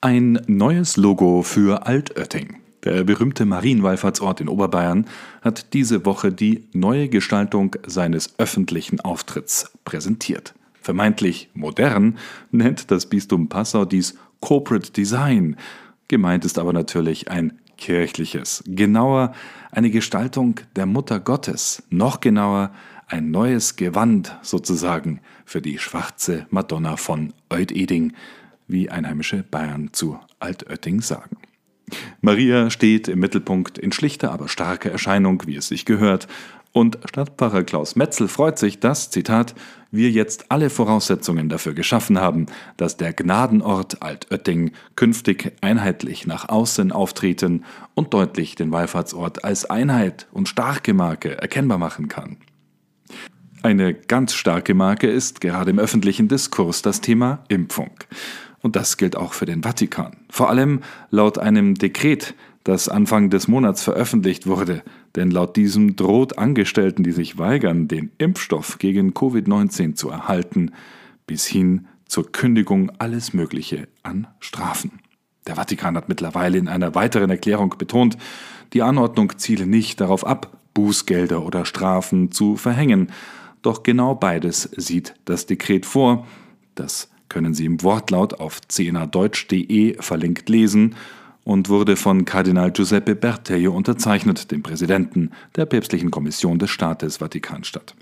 Ein neues Logo für Altötting. Der berühmte Marienwallfahrtsort in Oberbayern hat diese Woche die neue Gestaltung seines öffentlichen Auftritts präsentiert. Vermeintlich modern nennt das Bistum Passau dies Corporate Design. Gemeint ist aber natürlich ein kirchliches. Genauer eine Gestaltung der Mutter Gottes. Noch genauer ein neues Gewand sozusagen für die schwarze Madonna von Eudeding wie Einheimische Bayern zu Altötting sagen. Maria steht im Mittelpunkt in schlichter, aber starker Erscheinung, wie es sich gehört, und Stadtpfarrer Klaus Metzel freut sich, dass, Zitat, wir jetzt alle Voraussetzungen dafür geschaffen haben, dass der Gnadenort Altötting künftig einheitlich nach außen auftreten und deutlich den Wallfahrtsort als Einheit und starke Marke erkennbar machen kann. Eine ganz starke Marke ist gerade im öffentlichen Diskurs das Thema Impfung. Und das gilt auch für den Vatikan. Vor allem laut einem Dekret, das Anfang des Monats veröffentlicht wurde. Denn laut diesem droht Angestellten, die sich weigern, den Impfstoff gegen Covid-19 zu erhalten, bis hin zur Kündigung alles Mögliche an Strafen. Der Vatikan hat mittlerweile in einer weiteren Erklärung betont, die Anordnung ziele nicht darauf ab, Bußgelder oder Strafen zu verhängen. Doch genau beides sieht das Dekret vor, das können Sie im Wortlaut auf cnadeutsch.de verlinkt lesen und wurde von Kardinal Giuseppe Bertejo unterzeichnet, dem Präsidenten der päpstlichen Kommission des Staates Vatikanstadt.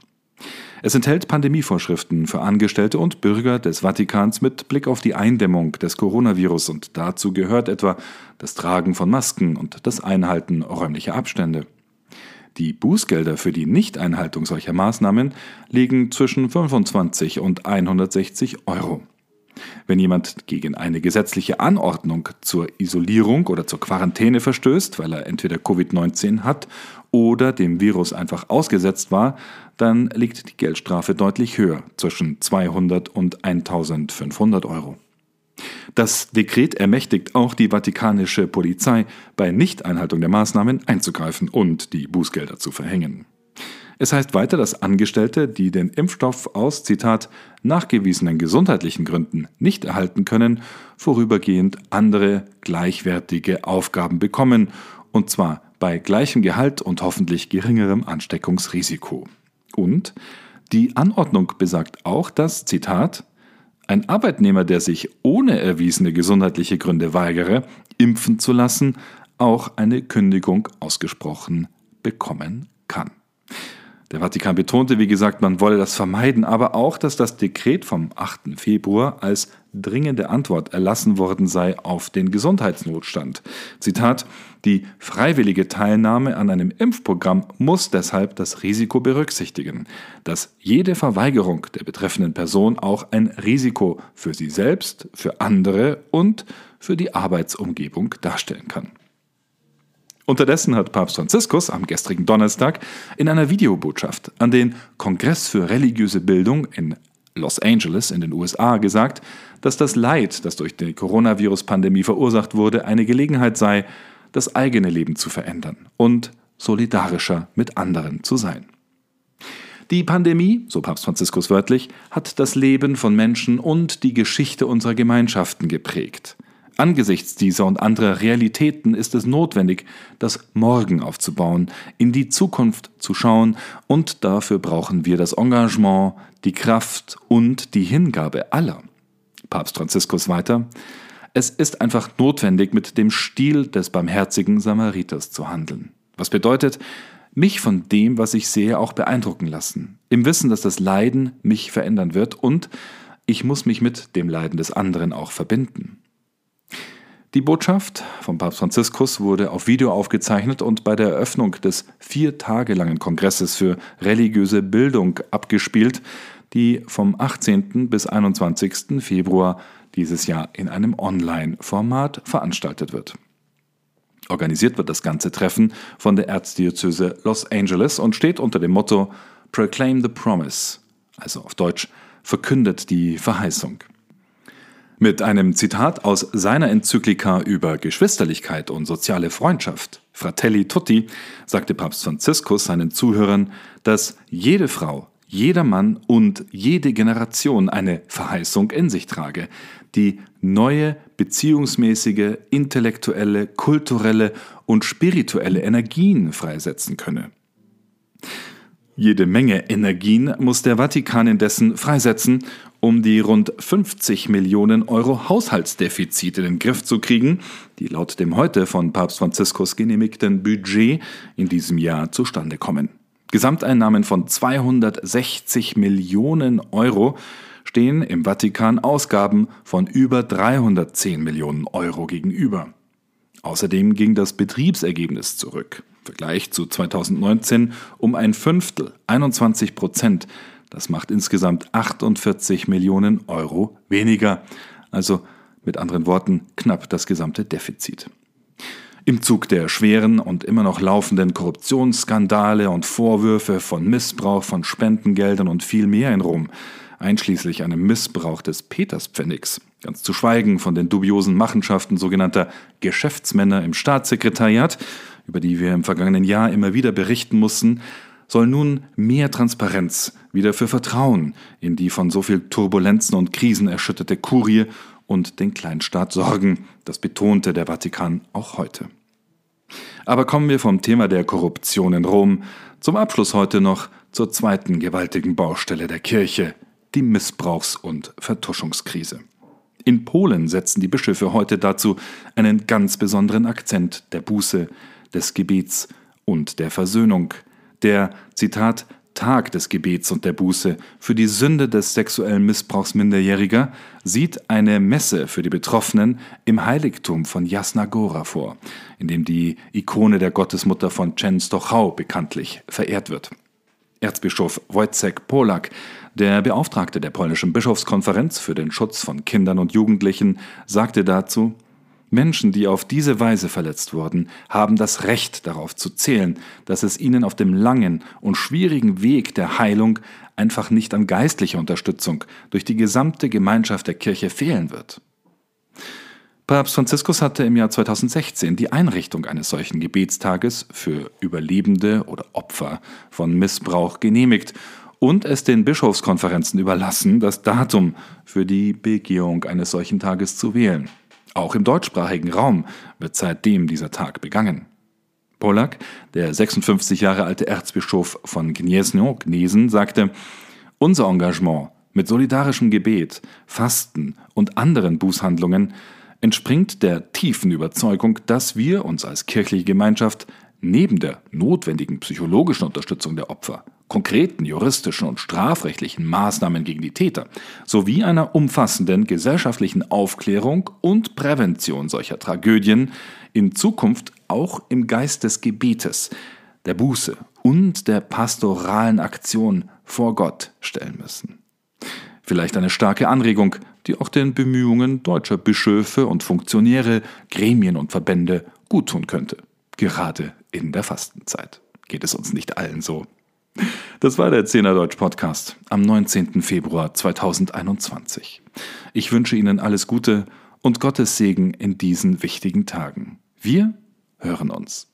Es enthält Pandemievorschriften für Angestellte und Bürger des Vatikans mit Blick auf die Eindämmung des Coronavirus und dazu gehört etwa das Tragen von Masken und das Einhalten räumlicher Abstände. Die Bußgelder für die Nichteinhaltung solcher Maßnahmen liegen zwischen 25 und 160 Euro. Wenn jemand gegen eine gesetzliche Anordnung zur Isolierung oder zur Quarantäne verstößt, weil er entweder Covid-19 hat oder dem Virus einfach ausgesetzt war, dann liegt die Geldstrafe deutlich höher, zwischen 200 und 1500 Euro. Das Dekret ermächtigt auch die vatikanische Polizei, bei Nichteinhaltung der Maßnahmen einzugreifen und die Bußgelder zu verhängen. Es heißt weiter, dass Angestellte, die den Impfstoff aus, Zitat, nachgewiesenen gesundheitlichen Gründen nicht erhalten können, vorübergehend andere gleichwertige Aufgaben bekommen, und zwar bei gleichem Gehalt und hoffentlich geringerem Ansteckungsrisiko. Und die Anordnung besagt auch, dass, Zitat, ein Arbeitnehmer, der sich ohne erwiesene gesundheitliche Gründe weigere, impfen zu lassen, auch eine Kündigung ausgesprochen bekommen kann. Der Vatikan betonte, wie gesagt, man wolle das vermeiden, aber auch, dass das Dekret vom 8. Februar als dringende Antwort erlassen worden sei auf den Gesundheitsnotstand. Zitat, die freiwillige Teilnahme an einem Impfprogramm muss deshalb das Risiko berücksichtigen, dass jede Verweigerung der betreffenden Person auch ein Risiko für sie selbst, für andere und für die Arbeitsumgebung darstellen kann. Unterdessen hat Papst Franziskus am gestrigen Donnerstag in einer Videobotschaft an den Kongress für religiöse Bildung in Los Angeles in den USA gesagt, dass das Leid, das durch die Coronavirus-Pandemie verursacht wurde, eine Gelegenheit sei, das eigene Leben zu verändern und solidarischer mit anderen zu sein. Die Pandemie, so Papst Franziskus wörtlich, hat das Leben von Menschen und die Geschichte unserer Gemeinschaften geprägt. Angesichts dieser und anderer Realitäten ist es notwendig, das Morgen aufzubauen, in die Zukunft zu schauen, und dafür brauchen wir das Engagement, die Kraft und die Hingabe aller. Papst Franziskus weiter. Es ist einfach notwendig, mit dem Stil des barmherzigen Samariters zu handeln. Was bedeutet, mich von dem, was ich sehe, auch beeindrucken lassen, im Wissen, dass das Leiden mich verändern wird und ich muss mich mit dem Leiden des anderen auch verbinden. Die Botschaft von Papst Franziskus wurde auf Video aufgezeichnet und bei der Eröffnung des vier Tage langen Kongresses für religiöse Bildung abgespielt, die vom 18. bis 21. Februar dieses Jahr in einem Online-Format veranstaltet wird. Organisiert wird das ganze Treffen von der Erzdiözese Los Angeles und steht unter dem Motto Proclaim the Promise, also auf Deutsch verkündet die Verheißung. Mit einem Zitat aus seiner Enzyklika über Geschwisterlichkeit und soziale Freundschaft, Fratelli Tutti, sagte Papst Franziskus seinen Zuhörern, dass jede Frau, jeder Mann und jede Generation eine Verheißung in sich trage, die neue beziehungsmäßige, intellektuelle, kulturelle und spirituelle Energien freisetzen könne. Jede Menge Energien muss der Vatikan indessen freisetzen, um die rund 50 Millionen Euro Haushaltsdefizit in den Griff zu kriegen, die laut dem heute von Papst Franziskus genehmigten Budget in diesem Jahr zustande kommen. Gesamteinnahmen von 260 Millionen Euro stehen im Vatikan Ausgaben von über 310 Millionen Euro gegenüber. Außerdem ging das Betriebsergebnis zurück, im Vergleich zu 2019 um ein Fünftel, 21 Prozent. Das macht insgesamt 48 Millionen Euro weniger, also mit anderen Worten knapp das gesamte Defizit. Im Zug der schweren und immer noch laufenden Korruptionsskandale und Vorwürfe von Missbrauch von Spendengeldern und viel mehr in Rom einschließlich einem Missbrauch des Peterspfennigs, ganz zu schweigen von den dubiosen Machenschaften sogenannter Geschäftsmänner im Staatssekretariat, über die wir im vergangenen Jahr immer wieder berichten mussten, soll nun mehr Transparenz wieder für Vertrauen in die von so viel Turbulenzen und Krisen erschütterte Kurie und den Kleinstaat sorgen, das betonte der Vatikan auch heute. Aber kommen wir vom Thema der Korruption in Rom zum Abschluss heute noch zur zweiten gewaltigen Baustelle der Kirche, die Missbrauchs- und Vertuschungskrise. In Polen setzen die Bischöfe heute dazu einen ganz besonderen Akzent der Buße, des Gebets und der Versöhnung, der, Zitat, Tag des Gebets und der Buße für die Sünde des sexuellen Missbrauchs Minderjähriger sieht eine Messe für die Betroffenen im Heiligtum von Jasna Gora vor, in dem die Ikone der Gottesmutter von Częstochow bekanntlich verehrt wird. Erzbischof Wojciech Polak, der Beauftragte der polnischen Bischofskonferenz für den Schutz von Kindern und Jugendlichen, sagte dazu, Menschen, die auf diese Weise verletzt wurden, haben das Recht darauf zu zählen, dass es ihnen auf dem langen und schwierigen Weg der Heilung einfach nicht an geistlicher Unterstützung durch die gesamte Gemeinschaft der Kirche fehlen wird. Papst Franziskus hatte im Jahr 2016 die Einrichtung eines solchen Gebetstages für Überlebende oder Opfer von Missbrauch genehmigt und es den Bischofskonferenzen überlassen, das Datum für die Begehung eines solchen Tages zu wählen. Auch im deutschsprachigen Raum wird seitdem dieser Tag begangen. Polak, der 56 Jahre alte Erzbischof von Gniezno, Gnesen, sagte, unser Engagement mit solidarischem Gebet, Fasten und anderen Bußhandlungen entspringt der tiefen Überzeugung, dass wir uns als kirchliche Gemeinschaft neben der notwendigen psychologischen Unterstützung der Opfer, konkreten juristischen und strafrechtlichen Maßnahmen gegen die Täter sowie einer umfassenden gesellschaftlichen Aufklärung und Prävention solcher Tragödien in Zukunft auch im Geist des Gebetes, der Buße und der pastoralen Aktion vor Gott stellen müssen. Vielleicht eine starke Anregung, die auch den Bemühungen deutscher Bischöfe und Funktionäre, Gremien und Verbände guttun könnte. Gerade in der Fastenzeit. Geht es uns nicht allen so? Das war der Zehner Deutsch Podcast am 19. Februar 2021. Ich wünsche Ihnen alles Gute und Gottes Segen in diesen wichtigen Tagen. Wir hören uns.